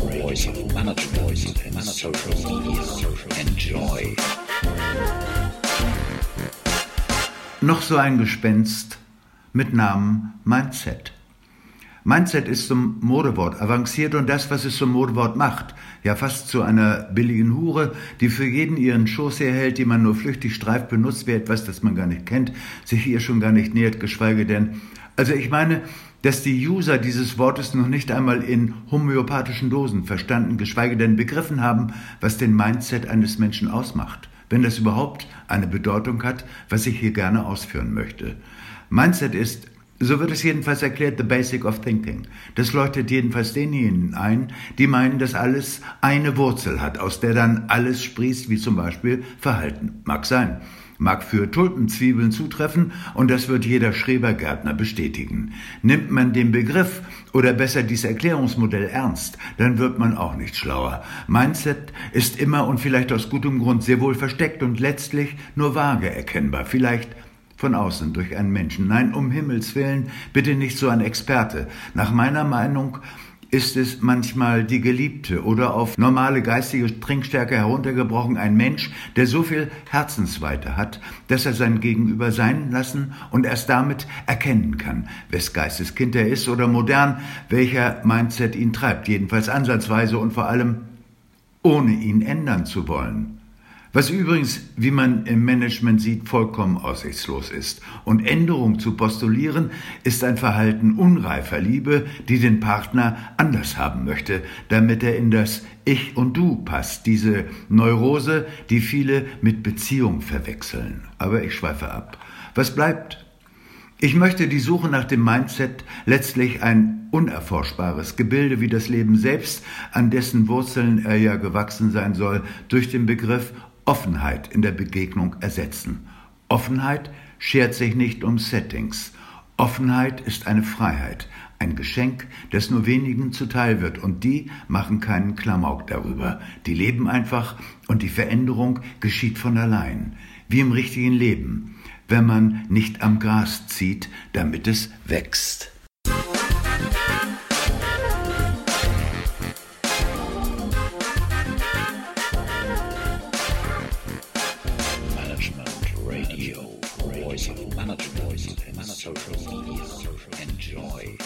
voice of management, voice of social. Enjoy. Noch so ein Gespenst mit Namen Mindset. Mindset ist zum Modewort avanciert und das, was es zum Modewort macht, ja fast zu einer billigen Hure, die für jeden ihren Schoß herhält, die man nur flüchtig streift, benutzt wie etwas, das man gar nicht kennt, sich ihr schon gar nicht nähert, geschweige denn. Also ich meine, dass die User dieses Wortes noch nicht einmal in homöopathischen Dosen verstanden, geschweige denn begriffen haben, was den Mindset eines Menschen ausmacht, wenn das überhaupt eine Bedeutung hat, was ich hier gerne ausführen möchte. Mindset ist so wird es jedenfalls erklärt, the basic of thinking. Das leuchtet jedenfalls denjenigen ein, die meinen, dass alles eine Wurzel hat, aus der dann alles sprießt, wie zum Beispiel Verhalten. Mag sein. Mag für Tulpenzwiebeln zutreffen und das wird jeder Schrebergärtner bestätigen. Nimmt man den Begriff oder besser dieses Erklärungsmodell ernst, dann wird man auch nicht schlauer. Mindset ist immer und vielleicht aus gutem Grund sehr wohl versteckt und letztlich nur vage erkennbar. Vielleicht von außen durch einen Menschen. Nein, um Himmels willen, bitte nicht so ein Experte. Nach meiner Meinung ist es manchmal die Geliebte oder auf normale geistige Trinkstärke heruntergebrochen ein Mensch, der so viel Herzensweite hat, dass er sein Gegenüber sein lassen und erst damit erkennen kann, wes Geisteskind er ist oder modern, welcher Mindset ihn treibt, jedenfalls ansatzweise und vor allem ohne ihn ändern zu wollen. Was übrigens, wie man im Management sieht, vollkommen aussichtslos ist. Und Änderung zu postulieren, ist ein Verhalten unreifer Liebe, die den Partner anders haben möchte, damit er in das Ich und Du passt. Diese Neurose, die viele mit Beziehung verwechseln. Aber ich schweife ab. Was bleibt? Ich möchte die Suche nach dem Mindset letztlich ein unerforschbares Gebilde wie das Leben selbst, an dessen Wurzeln er ja gewachsen sein soll, durch den Begriff Offenheit in der Begegnung ersetzen. Offenheit schert sich nicht um Settings. Offenheit ist eine Freiheit, ein Geschenk, das nur wenigen zuteil wird, und die machen keinen Klamauk darüber. Die leben einfach und die Veränderung geschieht von allein, wie im richtigen Leben, wenn man nicht am Gras zieht, damit es wächst. Radio, voice of Management, and Social Media. Enjoy.